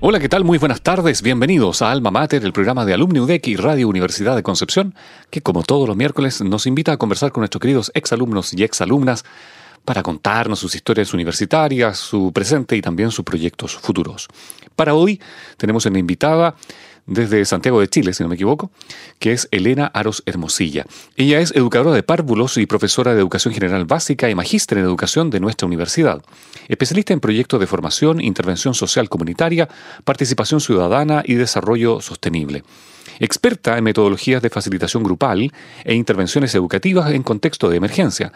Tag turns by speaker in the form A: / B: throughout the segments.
A: Hola, ¿qué tal? Muy buenas tardes. Bienvenidos a Alma Mater, el programa de Alumni UDEC y Radio Universidad de Concepción, que como todos los miércoles nos invita a conversar con nuestros queridos exalumnos y exalumnas para contarnos sus historias universitarias, su presente y también sus proyectos futuros. Para hoy tenemos una invitada desde Santiago de Chile, si no me equivoco, que es Elena Aros Hermosilla. Ella es educadora de párvulos y profesora de Educación General Básica y magíster en Educación de nuestra universidad. Especialista en proyectos de formación, intervención social comunitaria, participación ciudadana y desarrollo sostenible. Experta en metodologías de facilitación grupal e intervenciones educativas en contexto de emergencia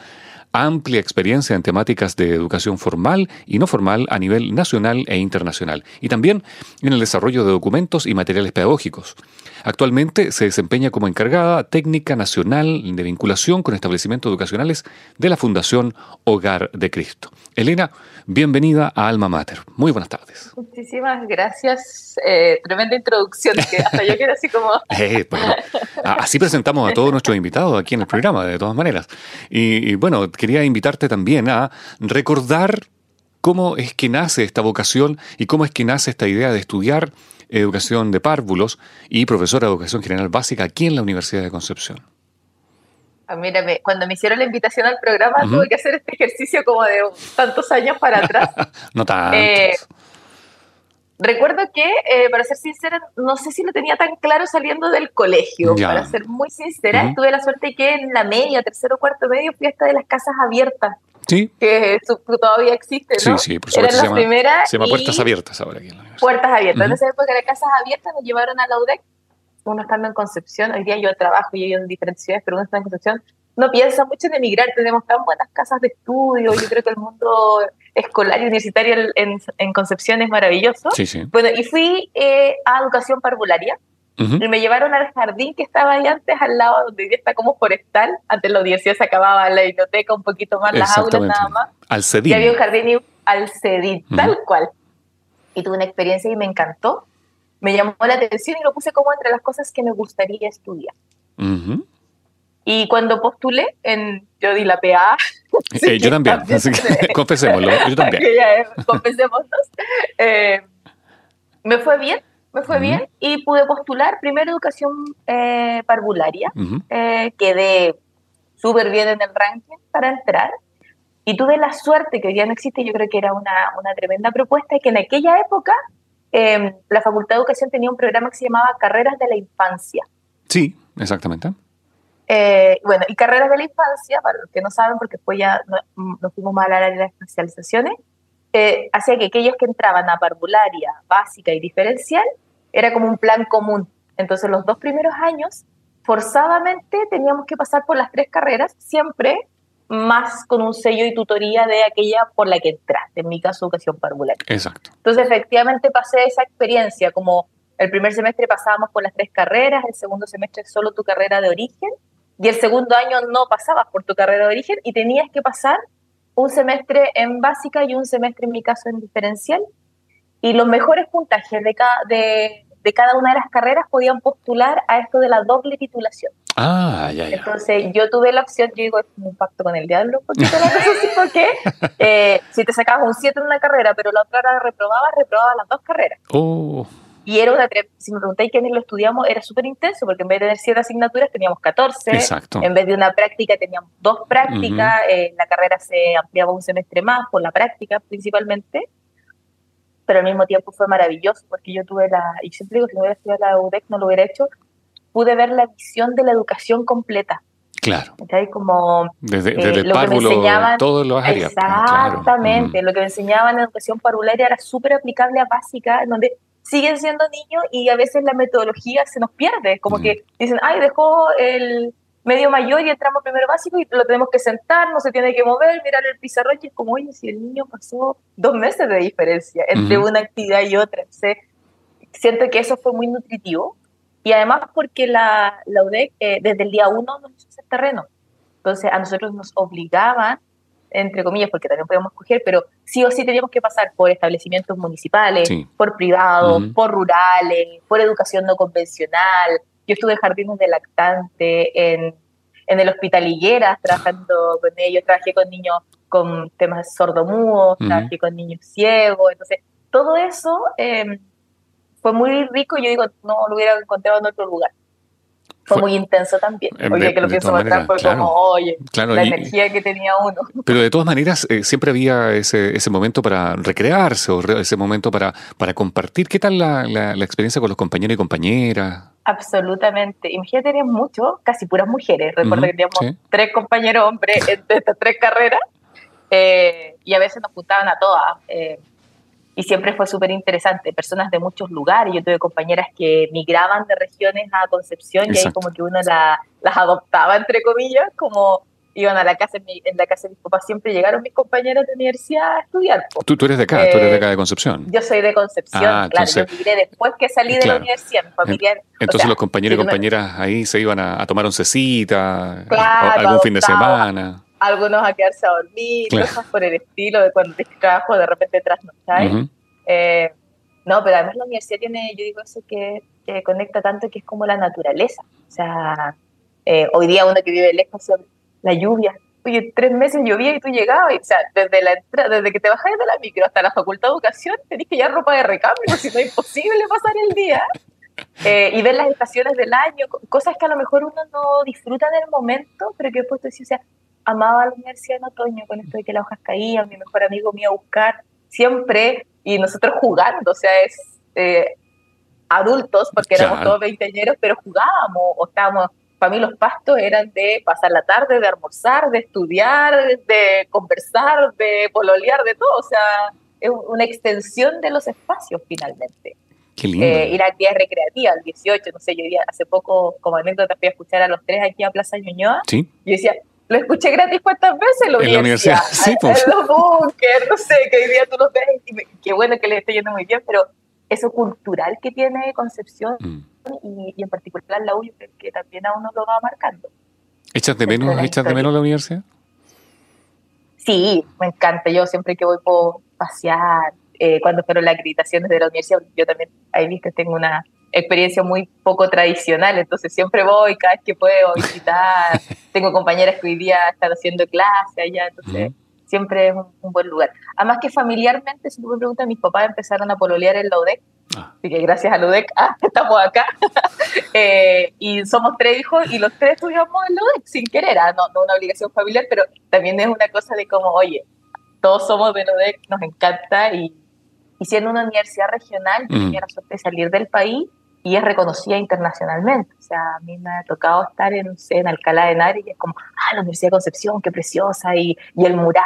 A: amplia experiencia en temáticas de educación formal y no formal a nivel nacional e internacional, y también en el desarrollo de documentos y materiales pedagógicos. Actualmente se desempeña como encargada técnica nacional de vinculación con establecimientos educacionales de la Fundación Hogar de Cristo. Elena, bienvenida a Alma Mater. Muy buenas tardes.
B: Muchísimas gracias. Eh, tremenda introducción, que hasta yo quiero así como...
A: Eh, así presentamos a todos nuestros invitados aquí en el programa, de todas maneras. y bueno, quería invitarte también a recordar cómo es que nace esta vocación y cómo es que nace esta idea de estudiar educación de párvulos y profesora de educación general básica aquí en la Universidad de Concepción.
B: Ah, mírame, cuando me hicieron la invitación al programa tuve que hacer este ejercicio como de tantos años para atrás.
A: no tantos. Eh,
B: recuerdo que, eh, para ser sincera, no sé si lo tenía tan claro saliendo del colegio. Para ser muy sincera, tuve la suerte que en la media, tercero, cuarto medio, fui hasta de las casas abiertas.
A: Sí.
B: Que todavía existe, ¿no?
A: Sí, sí, por supuesto. se, llama, se llama Puertas Abiertas ahora aquí en la
B: Puertas Abiertas. En esa época de casas abiertas nos llevaron a la UDEC. Uno estando en Concepción, hoy día yo trabajo y yo en diferentes ciudades, pero uno está en Concepción, no piensa mucho en emigrar. Tenemos tan buenas casas de estudio. Yo creo que el mundo escolar y universitario en, en Concepción es maravilloso.
A: Sí, sí.
B: Bueno, y fui eh, a educación parvularia. Y me llevaron al jardín que estaba ahí antes, al lado donde está como forestal. Antes los 10 se acababa la biblioteca, un poquito más las aulas nada más.
A: Al Cedín.
B: Y había un jardín al Cedín, tal cual. Y tuve una experiencia y me encantó. Me llamó la atención y lo puse como entre las cosas que me gustaría estudiar. Y cuando postulé, en, yo di la PA.
A: Eh, yo también, así que confesémoslo, yo también.
B: confesémonos. Eh, me fue bien, me fue bien y pude postular primero educación eh, parvularia. Eh, quedé súper bien en el ranking para entrar. Y tuve la suerte, que hoy día no existe, yo creo que era una, una tremenda propuesta, y que en aquella época em, la Facultad de Educación tenía un programa que se llamaba Carreras de la Infancia.
A: Sí, exactamente.
B: Eh, bueno, y carreras de la infancia, para los que no saben, porque después ya nos fuimos más al área de las especializaciones, eh, hacía que aquellos que entraban a parvularia, básica y diferencial, era como un plan común. Entonces los dos primeros años, forzadamente teníamos que pasar por las tres carreras, siempre más con un sello y tutoría de aquella por la que entraste, en mi caso educación parvularia.
A: Exacto.
B: Entonces efectivamente pasé esa experiencia, como el primer semestre pasábamos por las tres carreras, el segundo semestre solo tu carrera de origen, y el segundo año no pasabas por tu carrera de origen y tenías que pasar un semestre en básica y un semestre, en mi caso, en diferencial. Y los mejores puntajes de cada, de, de cada una de las carreras podían postular a esto de la doble titulación.
A: Ah, ya, ya.
B: Entonces yo tuve la opción, yo digo, es un pacto con el diablo, así, porque eh, si te sacabas un 7 en una carrera, pero la otra la reprobabas, reprobabas las dos carreras.
A: Oh.
B: Y era una, si me preguntáis quiénes lo estudiamos, era súper intenso, porque en vez de tener siete asignaturas teníamos 14.
A: Exacto.
B: En vez de una práctica teníamos dos prácticas. Eh, la carrera se ampliaba un semestre más por la práctica principalmente. Pero al mismo tiempo fue maravilloso, porque yo tuve la, y siempre digo, si no hubiera estudiado la UDEC no lo hubiera hecho, pude ver la visión de la educación completa.
A: Claro.
B: Como
A: desde, eh, desde lo párvulo, que me enseñaban, todos los
B: áreas. Exactamente. Lo que me enseñaban en educación parvularia era súper aplicable a básica, en donde siguen siendo niños y a veces la metodología se nos pierde, como que dicen, ay, dejó el, medio mayor y entramos primero básico y lo tenemos que sentar, no se tiene que mover, mirar el pizarrón y es como, oye, si el niño pasó dos meses de diferencia entre una actividad y otra. siento que eso fue muy nutritivo y además porque la, la UDEC eh, desde el día uno nos hizo ese terreno. Entonces a nosotros nos obligaban, entre comillas, porque también podíamos escoger, pero sí o sí teníamos que pasar por establecimientos municipales, por privados, por rurales, por educación no convencional. Yo estuve en jardines de lactante, en, en el hospital Higueras, trabajando con ellos, trabajé con niños con temas sordomudos, trabajé con niños ciegos, entonces todo eso... Eh, fue muy rico y yo digo, no lo hubiera encontrado en otro lugar. Fue, muy intenso también. Oye, que lo pienso atrás fue como, oye, la energía que tenía uno.
A: Pero de todas maneras, eh, siempre había ese, ese momento para recrearse o ese momento para, para compartir. ¿Qué tal la, la, experiencia con los compañeros y compañeras?
B: Absolutamente. Imagínate, tenías mucho, casi puras mujeres. Recuerdo que teníamos tres compañeros hombres de estas tres carreras eh, y a veces nos juntaban a todas. Eh, y siempre fue súper interesante. Personas de muchos lugares, yo tuve compañeras que migraban de regiones a Concepción y ahí como que uno las adoptaba, entre comillas, como iban a la casa, en, la casa de mis papás siempre llegaron mis compañeros de universidad a estudiar.
A: ¿Tú, tú eres de acá, tú eres de acá de Concepción.
B: Yo soy de Concepción, ah, claro, yo migré después que salí de la universidad, mi familia...
A: Entonces los compañeros y compañeras ahí se iban a, tomar oncecita, algún fin de semana
B: algunos a quedarse a dormir, cosas por el estilo, de cuando te trabajo de repente trasnocháis. eh, no, pero además la universidad tiene, yo digo eso que, que, conecta tanto que es como la naturaleza. O sea, eh, hoy día uno que vive lejos la lluvia. Oye, tres meses llovía y tú llegabas, y, o sea, desde, la desde que te bajas de la micro hasta la facultad de educación, tenés que llevar ropa de recambio, si no es imposible pasar el día. Eh, y ver las estaciones del año, cosas que a lo mejor uno no disfruta en el momento, pero que después tú decís, o sea, amaba la universidad en otoño con esto de que las hojas caían, mi mejor amigo me iba a buscar siempre y nosotros jugando, o sea, es eh, adultos, porque éramos todos veinteañeros, pero jugábamos o estábamos, para mí los pastos eran de pasar la tarde, de almorzar, de estudiar, de conversar, de pololear, de todo, o sea, es una extensión de los espacios finalmente.
A: Qué lindo.
B: Eh, ir a actividades recreativas, el 18, no sé, yo hace poco, como anécdota, fui a escuchar a los tres aquí a Plaza Ñuñoa.
A: Sí.
B: Yo decía, lo escuché gratis cuántas veces en la universidad.
A: Sí, pues.
B: En los bunkers, no sé, que hoy día tú los ves y qué bueno que les esté yendo muy bien, pero eso cultural que tiene Concepción mm. Y, en particular la U, que también a uno lo va marcando.
A: ¿Echas de menos, ¿echas de menos la universidad?
B: Sí, me encanta. Yo siempre que voy por pasear, eh, cuando fueron las acreditaciones de la universidad, yo también ahí viste, tengo una experiencia muy poco tradicional, entonces siempre voy cada vez que puedo visitar. Tengo compañeras que hoy día están haciendo clase allá, entonces siempre es un, buen lugar. Además que familiarmente, si tú me preguntas, mis papás empezaron a pololear en la UDEC, ah. así que gracias a la UDEC ah, estamos acá. Eh, y somos tres hijos y los tres estudiamos en la UDEC sin querer, ah, no, no una obligación familiar, pero también es una cosa de como, oye, todos somos de la UDEC, nos encanta y, y siendo una universidad regional, yo tenía la suerte de salir del país y es reconocida internacionalmente. O sea, a mí me ha tocado estar en, en Alcalá de Henares y es como, ah, la Universidad de Concepción, qué preciosa, y, y el mural,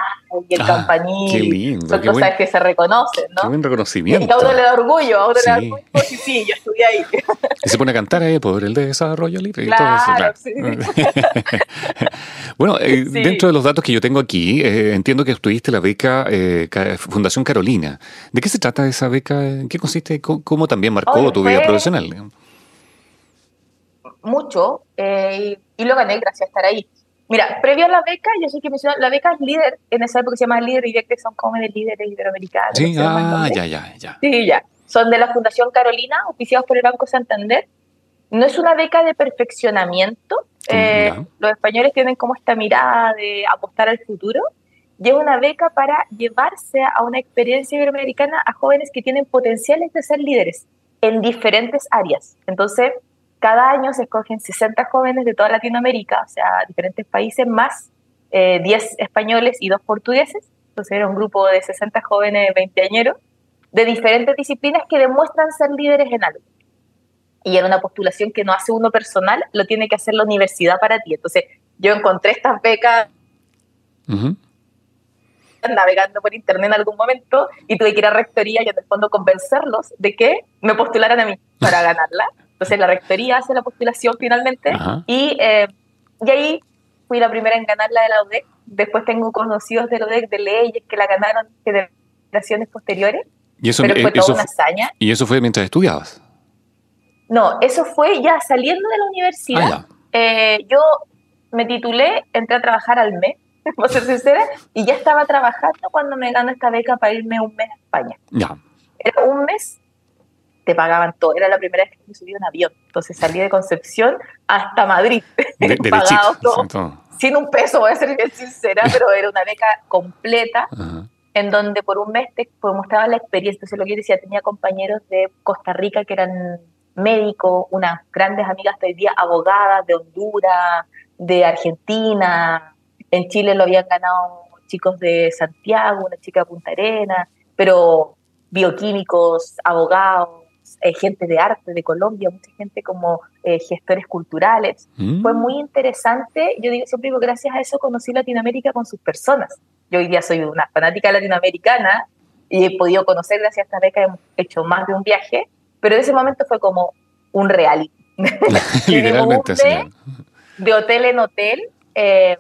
B: y el ah, campanil.
A: Qué lindo.
B: Son cosas que se reconocen, ¿no?
A: Qué buen reconocimiento.
B: Y a uno le da orgullo, a uno le da orgullo, sí, sí, yo estudié ahí.
A: Y se pone a cantar ahí por el desarrollo libre y
B: todo
A: eso.
B: Claro. Sí.
A: bueno, eh, dentro de los datos que yo tengo aquí, eh, entiendo que obtuviste la beca eh, Fundación Carolina. ¿De qué se trata esa beca? ¿En qué consiste? ¿Cómo, también marcó tu vida profesional?
B: Mucho eh, y, lo gané gracias a estar ahí. Mira, previo a la beca, yo sé que mencionó, la beca es líder, en esa época se llama líder y que son como de líderes iberoamericanos.
A: Sí, ah, ya, ya, ya.
B: Sí, ya. Son de la Fundación Carolina, oficiados por el Banco Santander. No es una beca de perfeccionamiento. Eh, los españoles tienen como esta mirada de apostar al futuro. Y es una beca para llevarse a una experiencia iberoamericana a jóvenes que tienen potenciales de ser líderes en diferentes áreas. Entonces, cada año se escogen 60 jóvenes de toda Latinoamérica, o sea, diferentes países, más 10 eh, españoles y 2 portugueses. Entonces era un grupo de 60 jóvenes veinteañeros de diferentes disciplinas que demuestran ser líderes en algo. Y era una postulación que no hace uno personal, lo tiene que hacer la universidad para ti. Entonces yo encontré estas becas navegando por internet en algún momento y tuve que ir a rectoría y en el fondo convencerlos de que me postularan a mí para ganarla. Entonces la rectoría hace la postulación finalmente y eh, y ahí fui la primera en ganar la de la UDEC. Después tengo conocidos de la UDEC de leyes que la ganaron generaciones posteriores.
A: ¿Y eso,
B: pero fue
A: eh,
B: toda
A: eso
B: una
A: fu-
B: hazaña.
A: ¿Y eso fue mientras estudiabas?
B: No, eso fue ya saliendo de la universidad.
A: Ah, ya.
B: Eh, yo me titulé, entré a trabajar al mes, por ser sincera, y ya estaba trabajando cuando me ganó esta beca para irme un mes a España.
A: Ya.
B: Era un mes, te pagaban todo. Era la primera vez que me subí a un avión. Entonces salí de Concepción hasta Madrid,
A: De,
B: pagado
A: derechito.
B: todo,
A: todo.
B: sin un peso, voy a ser bien sincera, pero era una beca completa en donde por un mes te pues, mostraba la experiencia. Entonces, lo que yo decía, tenía compañeros de Costa Rica que eran médicos, unas grandes amigas de hoy día, abogadas de Honduras, de Argentina. En Chile lo habían ganado chicos de Santiago, una chica de Punta Arenas, pero bioquímicos, abogados, eh, gente de arte de Colombia, mucha gente como eh, gestores culturales
A: Mm.
B: fue muy interesante. Yo digo, siempre digo, gracias a eso conocí Latinoamérica con sus personas. Yo hoy día soy una fanática latinoamericana y he podido conocer, gracias a esta beca, hemos hecho más de un viaje, pero en ese momento fue como un reality.
A: Literalmente, señor.
B: De hotel en hotel, eh,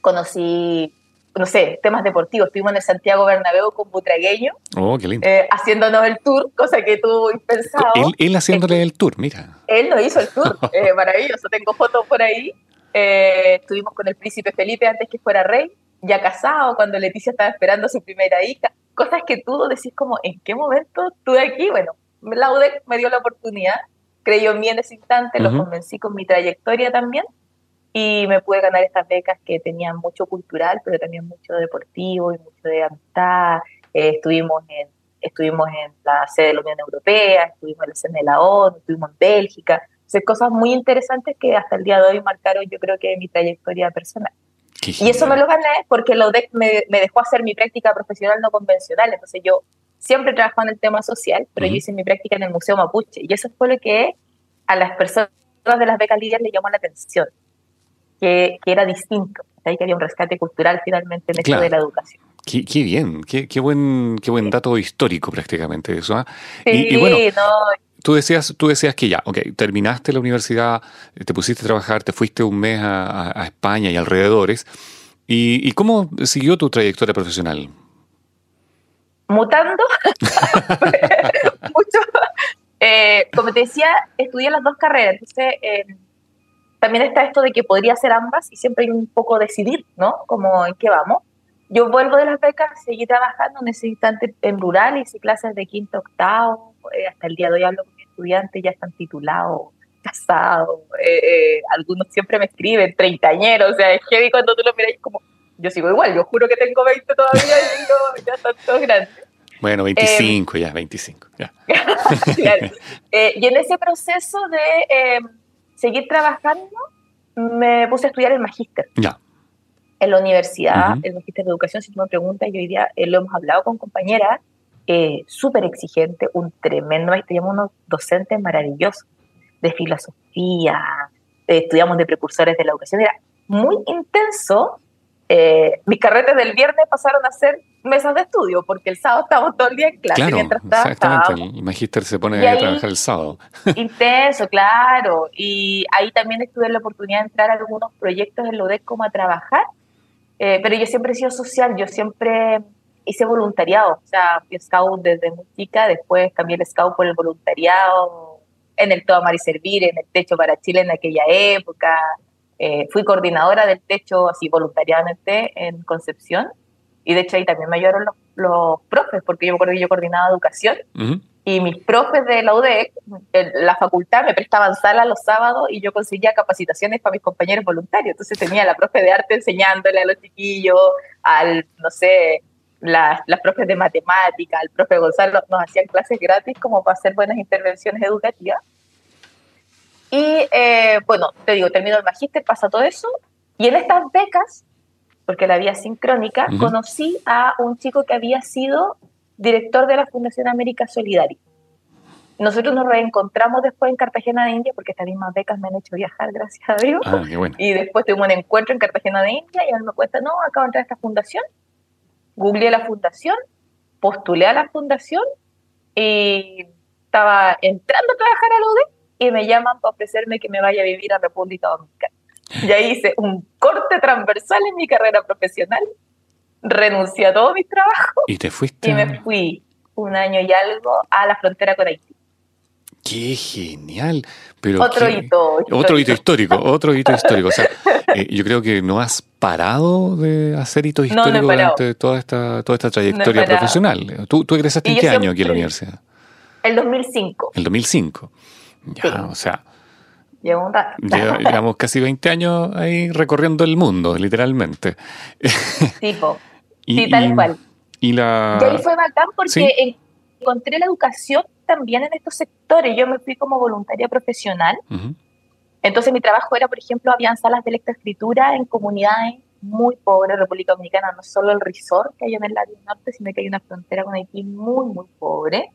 B: conocí, no sé, temas deportivos. Estuvimos en el Santiago Bernabéu con Butragueño,
A: Oh, qué lindo.
B: eh, haciéndonos el tour, cosa que tú impensado.
A: Él, él haciéndole el tour, mira.
B: Él nos hizo el tour, eh, maravilloso, tengo fotos por ahí. Eh, estuvimos con el príncipe Felipe antes que fuera rey, ya casado, cuando Leticia estaba esperando a su primera hija. Cosas que tú decís como, ¿en qué momento estuve aquí? Bueno, la UDEC me dio la oportunidad, creyó en mí en ese instante,
A: Ujú.
B: lo convencí con mi trayectoria también y me pude ganar estas becas que tenían mucho cultural, pero también mucho deportivo y mucho de amistad. Eh, estuvimos en estuvimos en la sede de la Unión Europea, estuvimos en la sede de la ONU, estuvimos en Bélgica. Entonces, cosas muy interesantes que hasta el día de hoy marcaron, yo creo que mi trayectoria personal.
A: Qué
B: Y eso me lo gané porque me, me dejó hacer mi práctica profesional no convencional. Entonces, yo siempre he trabajado en el tema social, pero
A: Ujú.
B: yo hice mi práctica en el Museo Mapuche. Y eso fue lo que a las personas de las becas líderes le llamó la atención, que, que era distinto, ¿sí? que había un rescate cultural finalmente en esto
A: Claro.
B: de la educación.
A: Qué, qué bien, qué, qué buen, qué buen dato histórico prácticamente eso. ¿ah?
B: Sí,
A: Y, y bueno,
B: no,
A: tú decías, tú decías que ya, ok, terminaste la universidad, te pusiste a trabajar, te fuiste un mes a, a- a España y alrededores. ¿Y, y cómo siguió tu trayectoria profesional?
B: mutando mucho. Eh, como te decía, estudié las dos carreras, entonces eh, también está esto de que podría hacer ambas y siempre hay un poco decidir, ¿no? Como en qué vamos. Yo vuelvo de las becas, seguí trabajando en ese instante en rural, hice clases de quinto octavo, eh, hasta el día de hoy hablo con estudiantes, ya están titulados, casados, eh, eh, algunos siempre me escriben, treintañeros, o sea, es heavy cuando tú lo miras como, yo sigo igual, yo juro que tengo 20 todavía y digo, ya están todos grandes.
A: Bueno, 25 ya, 25. Ya.
B: Claro. Eh, y en ese proceso de eh, seguir trabajando, me puse a estudiar el magíster
A: Ya.
B: en la universidad, el magíster de educación, si tú me preguntas, y hoy día eh, lo hemos hablado con compañeras, eh, súper exigente, un tremendo, teníamos unos docentes maravillosos de filosofía, eh, estudiamos de precursores de la educación, era muy intenso. Eh, mis carretes del viernes pasaron a ser mesas de estudio, porque el sábado estábamos todo el día en clase
A: Claro,
B: mientras
A: exactamente.
B: trabajábamos.
A: El magíster se pone
B: Y
A: a
B: ahí-
A: trabajar el sábado.
B: Intenso, claro. Y ahí también tuve la oportunidad de entrar a algunos proyectos en la UDEC como a trabajar. Eh, pero yo siempre he sido social, yo siempre hice voluntariado. O sea, fui scout desde muy chica, después cambié el scout por el voluntariado en el Todo Amar y Servir, en el Techo para Chile en aquella época. Eh, fui coordinadora del Techo, así voluntariamente, en Concepción. Y de hecho ahí también me ayudaron los, los profes, porque yo me acuerdo que yo coordinaba educación y mis profes de la UDEC, en la facultad, me prestaban sala los sábados y yo conseguía capacitaciones para mis compañeros voluntarios. Entonces tenía la profe de arte enseñándole a los chiquillos, al, no sé, las, las profes de matemática, al profe Gonzalo, nos hacían clases gratis como para hacer buenas intervenciones educativas. Y eh, bueno, te digo, termino el magíster, pasa todo eso. Y en estas becas, porque la vía sincrónica, conocí a un chico que había sido director de la Fundación América Solidaria. Nosotros nos reencontramos después en Cartagena de India, porque estas mismas becas me han hecho viajar, gracias a Dios.
A: Ah, qué bueno.
B: Y después tuvimos un encuentro en Cartagena de India y él me cuenta, no, acabo de entrar a esta fundación. Googleé la fundación, postulé a la fundación y estaba entrando a trabajar a la UDEC y me llaman para ofrecerme que me vaya a vivir a República Dominicana. Y ahí hice un corte transversal en mi carrera profesional, renuncié a todo mi trabajo.
A: Y te fuiste.
B: Y me fui un año y algo a la frontera con Haití.
A: Qué genial. Pero
B: otro hito
A: histórico. Otro hito histórico, otro hito histórico. O sea, eh, yo creo que no has parado de hacer hitos históricos durante toda esta, toda esta trayectoria profesional. ¿Tú, tú egresaste en qué año aquí en la universidad?
B: El 2005.
A: El 2005. Ya, o sea.
B: Llevo un rato.
A: Llevamos casi 20 años ahí recorriendo el mundo, literalmente.
B: Tipo. sí, tal cual.
A: Y, la...
B: y ahí fue bacán porque encontré la educación también en estos sectores. Yo me fui como voluntaria profesional. Entonces mi trabajo era, por ejemplo, habían salas de lectoescritura en comunidades muy pobres, República Dominicana, no solo el resort que hay en el lado norte, sino que hay una frontera con Haití muy, muy pobre,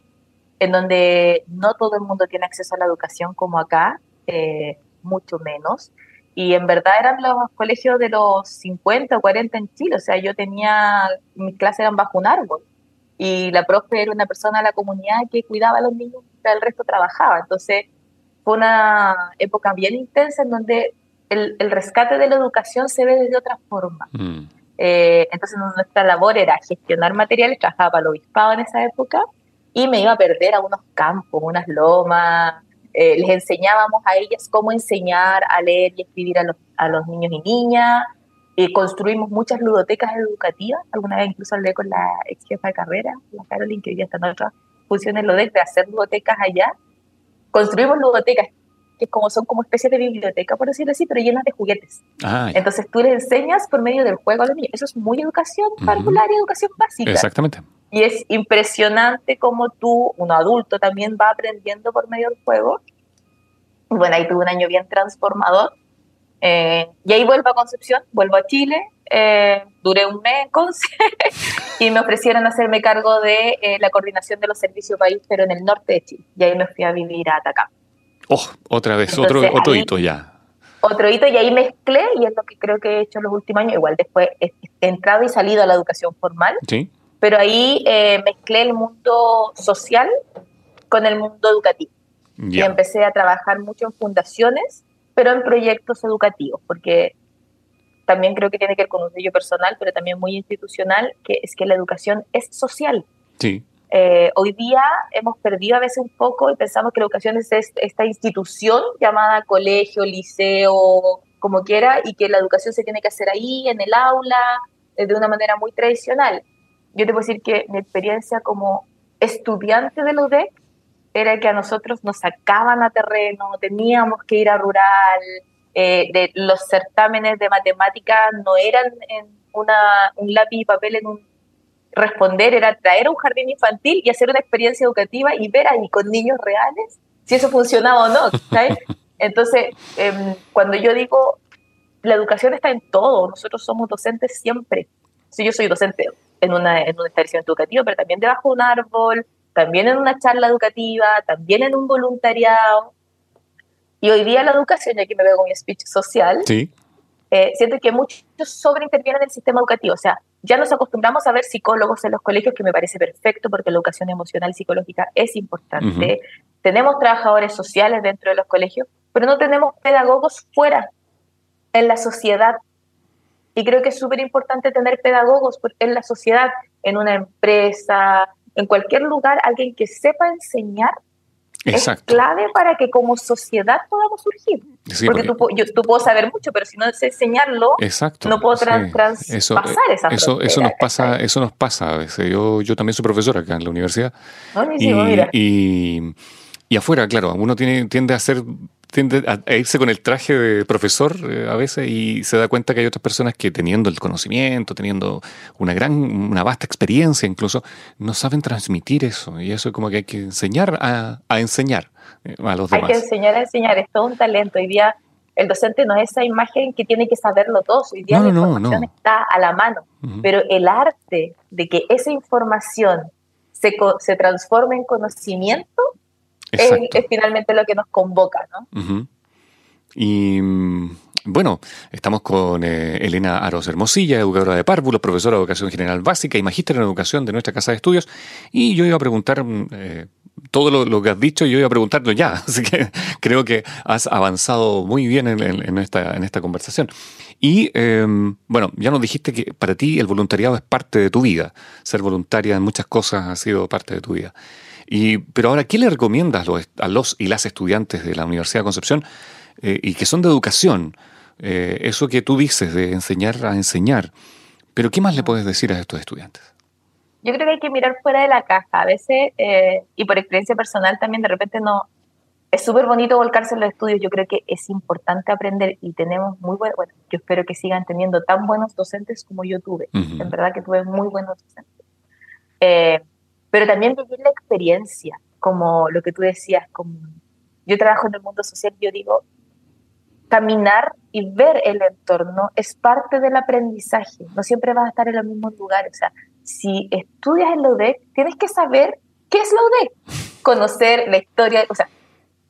B: en donde no todo el mundo tiene acceso a la educación como acá, eh, mucho menos. Y en verdad eran los colegios de los 50 o 40 en Chile, o sea, yo tenía, mis clases eran bajo un árbol y la profe era una persona de la comunidad que cuidaba a los niños mientras el resto trabajaba. Entonces fue una época bien intensa en donde el, el rescate de la educación se ve de otra forma. Mm. Eh, entonces nuestra labor era gestionar materiales, trabajaba para el obispado en esa época y me iba a perder a unos campos, unas lomas. Eh, les enseñábamos a ellas cómo enseñar a leer y escribir a los, a los niños y niñas. Eh, construimos muchas ludotecas educativas. Alguna vez incluso hablé con la ex jefa de carrera, la Carolyn, que hoy ya está en otras funciones lo de hacer ludotecas allá. Construimos ludotecas que como son como especies de biblioteca, por decirlo así, pero llenas de juguetes. Ah, Entonces tú les enseñas por medio del juego a los niños. Eso es muy educación particular y educación básica.
A: Exactamente.
B: Y es impresionante como tú, un adulto, también va aprendiendo por medio del juego. Bueno, ahí tuve un año bien transformador eh, y ahí vuelvo a Concepción, vuelvo a Chile, eh, duré un mes en Conce y me ofrecieron hacerme cargo de eh, la coordinación de los servicios país, pero en el norte de Chile. Y ahí me fui a vivir a Atacama.
A: Oh, otra vez, otro, otro hito ya.
B: Otro hito, y ahí mezclé, y es lo que creo que he hecho los últimos años, igual después he entrado y salido a la educación formal,
A: ¿Sí?
B: Pero ahí mezclé el mundo social con el mundo educativo. Y empecé a trabajar mucho en fundaciones pero en proyectos educativos, porque también creo que tiene que ver con un sello personal, pero también muy institucional, que es que la educación es social.
A: Sí.
B: Eh, hoy día hemos perdido a veces un poco y pensamos que la educación es esta institución llamada colegio, liceo, como quiera, y que la educación se tiene que hacer ahí, en el aula, eh, de una manera muy tradicional. Yo te puedo decir que mi experiencia como estudiante de la UDEC era que a nosotros nos sacaban a terreno, teníamos que ir a rural, eh, los certámenes de matemáticas no eran en un lápiz y papel en un responder, era traer a un jardín infantil y hacer una experiencia educativa y ver ahí con niños reales si eso funcionaba o no. Entonces, em, cuando yo digo, la educación está en todo, nosotros somos docentes siempre. Si yo soy docente en una, en una estación educativa, pero también debajo de un árbol, también en una charla educativa, también en un voluntariado. Y hoy día la educación, y aquí me veo con mi speech social, eh, siento que muchos sobreintervienen en el sistema educativo. O sea, ya nos acostumbramos a ver psicólogos en los colegios, que me parece perfecto porque la educación emocional y psicológica es importante. Tenemos trabajadores sociales dentro de los colegios, pero no tenemos pedagogos fuera, en la sociedad. Y creo que es súper importante tener pedagogos en la sociedad, en una empresa, en cualquier lugar, alguien que sepa enseñar es clave para que como sociedad podamos surgir. porque, Tú, yo, tú, puedo saber mucho, pero si no sé enseñarlo, no puedo traspasar eso, esa
A: eso, eso nos pasa Eso nos pasa a veces. Yo, yo también soy profesor acá en la universidad.
B: y, mira.
A: Y, y, afuera, claro, uno tiene, tiende a ser tiende a, irse con el traje de profesor eh, a veces y se da cuenta que hay otras personas que teniendo el conocimiento, teniendo una gran, una vasta experiencia incluso, no saben transmitir eso. Y eso es como que hay que enseñar a, enseñar eh, a los demás.
B: Hay que enseñar a enseñar, es todo un talento. Hoy día el docente no es esa imagen que tiene que saberlo todo. Hoy día la información está a la mano. Pero el arte de que esa información se, se transforme en conocimiento es, finalmente lo que nos convoca, ¿no?
A: Y mm, bueno, estamos con eh, Elena Aros Hermosilla, educadora de párvulos, profesora de educación general básica y magíster en educación de nuestra casa de estudios. Y yo iba a preguntar mm, eh, todo lo, que has dicho yo iba a preguntarlo ya, así que creo que has avanzado muy bien en, esta, en esta conversación. Y em, bueno, ya nos dijiste que para ti el voluntariado es parte de tu vida, ser voluntaria en muchas cosas ha sido parte de tu vida. Y, pero ahora, ¿qué le recomiendas a los y las estudiantes de la Universidad de Concepción eh, y que son de educación? Eh, eso que tú dices de enseñar a enseñar. Pero ¿qué más le puedes decir a estos estudiantes?
B: Yo creo que hay que mirar fuera de la caja. A veces, eh, y por experiencia personal también, de repente no... Es súper bonito volcarse en los estudios. Yo creo que es importante aprender y tenemos muy buenos... Bueno, yo espero que sigan teniendo tan buenos docentes como yo tuve. En verdad que tuve muy buenos docentes. Eh, pero también vivir la experiencia, como lo que tú decías, como yo trabajo en el mundo social, yo digo, caminar y ver el entorno es parte del aprendizaje. No siempre vas a estar en los mismos lugares. O sea, si estudias en la UDEC, tienes que saber qué es la UDEC, conocer la historia, o sea,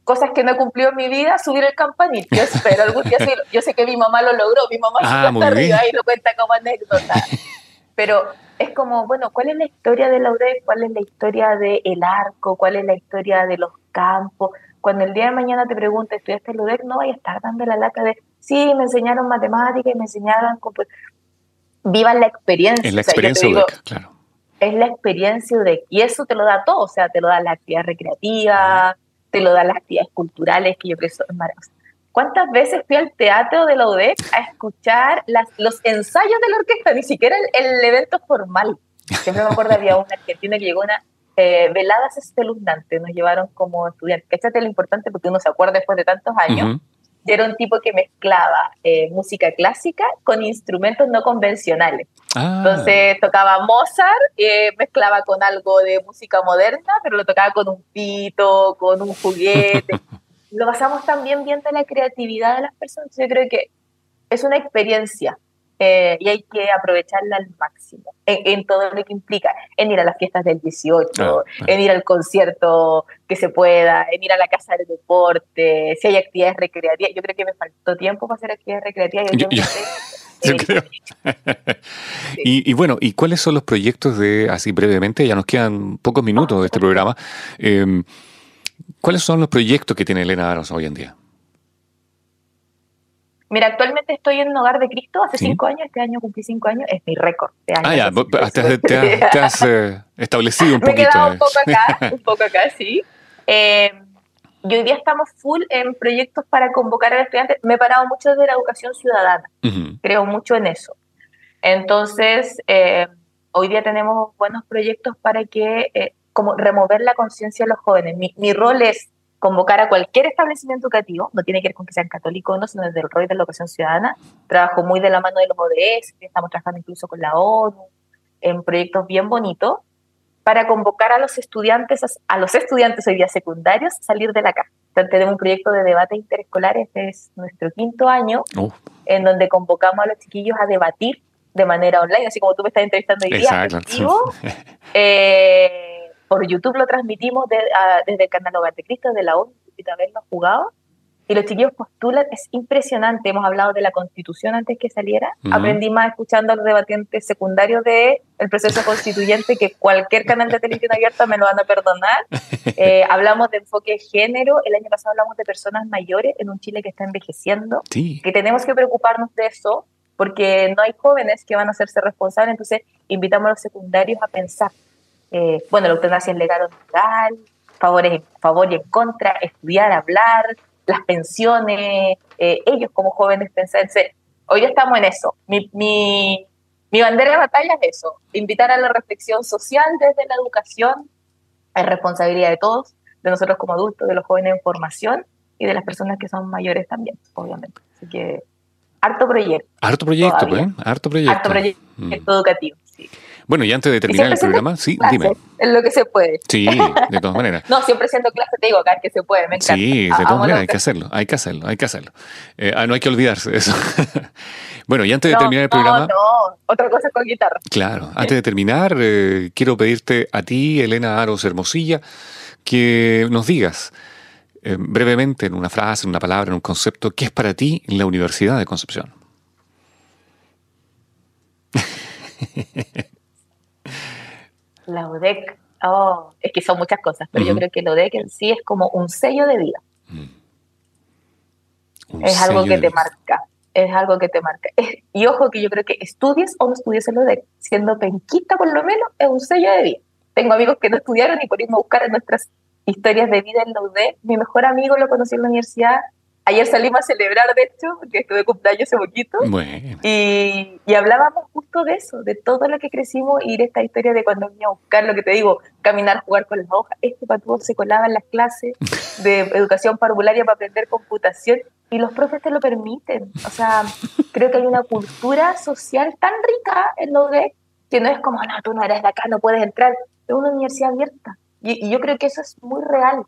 B: cosas que no he cumplido en mi vida, subir el campanito. Yo espero algún día Yo sé que mi mamá lo logró, mi mamá ah, está arriba y lo cuenta como anécdota. Pero es como, bueno, ¿cuál es la historia de la UDEC? ¿Cuál es la historia del el arco? ¿Cuál es la historia de los campos? cuando el día de mañana te pregunte, ¿estudiaste el UDEC? No vayas a estar dando la lata de, sí, me enseñaron matemáticas y me enseñaron... Pues, vivan la experiencia.
A: Es la experiencia UDEC, claro.
B: Es la experiencia UDEC. Y eso te lo da todo, o sea, te lo da la actividad recreativa, te lo da las actividades culturales, que yo creo que son maravillosas. ¿Cuántas veces fui al teatro de la UDEC a escuchar las, los ensayos de la orquesta? Ni siquiera el, el evento formal. Siempre me acuerdo, había una argentina que llegó una eh, veladas espeluznantes, nos llevaron como estudiantes. Este es lo importante porque uno se acuerda después de tantos años. era un tipo que mezclaba eh, música clásica con instrumentos no convencionales. Ah. Entonces tocaba Mozart, eh, mezclaba con algo de música moderna, pero lo tocaba con un pito, con un juguete. lo pasamos también viendo la creatividad de las personas. Yo creo que es una experiencia eh, y hay que aprovecharla al máximo en, todo lo que implica, en ir a las fiestas del 18, ah, en ir al concierto que se pueda, en ir a la casa del deporte, si hay actividades recreativas. Yo creo que me faltó tiempo para hacer actividades recreativas. Yo, creo.
A: y, bueno, ¿y cuáles son los proyectos de, así brevemente, ya nos quedan pocos minutos de este programa, em, ¿cuáles son los proyectos que tiene Elena Aros hoy en día?
B: Mira, actualmente estoy en Hogar de Cristo hace cinco años, este año cumplí cinco años, es mi récord de
A: años. Ah, ya, te, has eh, establecido un poquito.
B: Me he quedado un poco acá, un poco acá, sí. Eh, y hoy día estamos full en proyectos para convocar a los estudiantes. Me he parado mucho desde la educación ciudadana, creo mucho en eso. Entonces, eh, hoy día tenemos buenos proyectos para que, como remover la conciencia de los jóvenes. Mi, mi rol es convocar a cualquier establecimiento educativo, no tiene que ver con que sean católicos o no, sino desde el rol de la educación ciudadana. Trabajo muy de la mano de los ODS, estamos trabajando incluso con la ONU, en proyectos bien bonitos, para convocar a los estudiantes, a los estudiantes hoy día secundarios, a salir de la casa. Entonces, tenemos un proyecto de debate interescolar, este es nuestro quinto año, en donde convocamos a los chiquillos a debatir de manera online, así como tú me estás entrevistando hoy día, eh, por YouTube lo transmitimos desde el canal Hogar de Cristo, de la ONU, y también lo jugado. Y los chiquillos postulan, es impresionante. Hemos hablado de la constitución antes que saliera. Aprendí más escuchando a los debatientes secundarios del el proceso constituyente que cualquier canal de televisión abierta me lo van a perdonar. Eh, hablamos de enfoque de género. El año pasado hablamos de personas mayores en un Chile que está envejeciendo. Que tenemos que preocuparnos de eso porque no hay jóvenes que van a hacerse responsables. Entonces, invitamos a los secundarios a pensar eh, bueno, la eutanasia es legal o legal, favores, favor y en contra, estudiar, hablar, las pensiones, eh, ellos como jóvenes pensarse, hoy ya estamos en eso. Mi, mi, mi bandera de batalla es eso, invitar a la reflexión social desde la educación, es responsabilidad de todos, de nosotros como adultos, de los jóvenes en formación y de las personas que son mayores también, obviamente. Así que, harto proyecto.
A: Harto proyecto, pues, harto proyecto.
B: Harto proyecto mm. educativo, sí.
A: Bueno, y antes de terminar el programa, sí, dime.
B: Es lo que se puede.
A: Sí, de todas maneras.
B: no, siempre siendo clase te digo acá que se puede, me encanta.
A: Sí, de todas maneras, hay que hacerlo, hay que hacerlo, hay que hacerlo. Eh, ah, no hay que olvidarse de eso. bueno, y antes de terminar el programa...
B: No, no, otra cosa con guitarra.
A: Claro, antes de terminar, eh, quiero pedirte a ti, Elena Aros Hermosilla, que nos digas eh, brevemente, en una frase, en una palabra, en un concepto, qué es para ti la Universidad de Concepción.
B: La UDEC, Oh, es que son muchas cosas, pero yo creo que lo de que en sí es como un sello de vida. Mm. Es algo que te marca, es algo que te marca. y ojo que yo creo que estudies o no estudies en de siendo penquista por lo menos, es un sello de vida. Tengo amigos que no estudiaron y por irme a buscar en nuestras historias de vida en la UD. Mi mejor amigo lo conocí en la universidad Ayer salimos a celebrar, de hecho, porque estuve cumpleaños hace poquito. Y, y, hablábamos justo de eso, de todo lo que crecimos y de esta historia de cuando venía a buscar, lo que te digo, caminar, jugar con las hojas. Este patuvo se colaba en las clases de educación parvularia para aprender computación y los profes te lo permiten. O sea, creo que hay una cultura social tan rica en lo de que no es como, no, tú no eres de acá, no puedes entrar. Es una universidad abierta. y yo creo que eso es muy real.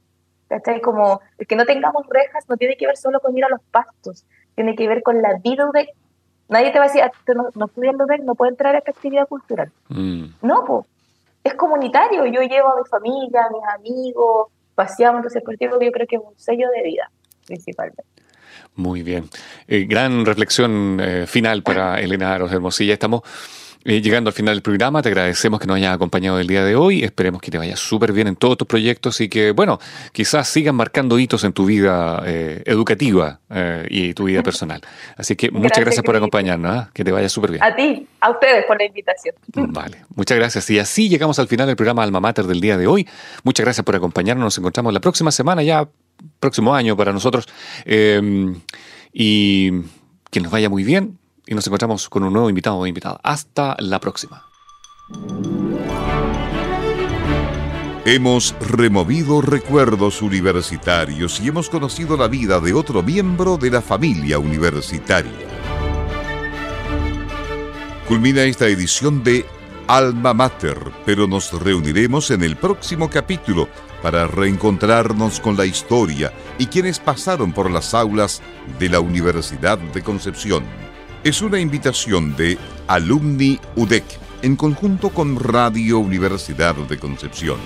B: ¿Cachai? Como el que no tengamos rejas no tiene que ver solo con ir a los pastos, tiene que ver con la vida de... Nadie te va a decir, ah, no, no estudia en no puede entrar a esta actividad cultural. Mm. No, pues, es comunitario. Yo llevo a mi familia, a mis amigos, paseamos, entonces por yo creo que es un sello de vida, principalmente.
A: Muy bien. Eh, gran reflexión eh, final para Elena Aros Hermosilla. Estamos eh, llegando al final del programa, te agradecemos que nos hayas acompañado el día de hoy. Esperemos que te vaya súper bien en todos tus proyectos y que, bueno, quizás sigan marcando hitos en tu vida eh, educativa eh, y tu vida personal. Así que muchas gracias, por acompañarnos. Que te vaya súper bien.
B: A ti, a ustedes por la invitación.
A: Vale, muchas gracias. Y así llegamos al final del programa Alma Mater del día de hoy. Muchas gracias por acompañarnos. Nos encontramos la próxima semana, ya próximo año para nosotros. y que nos vaya muy bien y nos encontramos con un nuevo invitado o invitada. Hasta la próxima.
C: Hemos removido recuerdos universitarios y hemos conocido la vida de otro miembro de la familia universitaria. Culmina esta edición de Alma Mater, pero nos reuniremos en el próximo capítulo para reencontrarnos con la historia y quienes pasaron por las aulas de la Universidad de Concepción es una invitación de Alumni UDEC en conjunto con Radio Universidad de Concepción.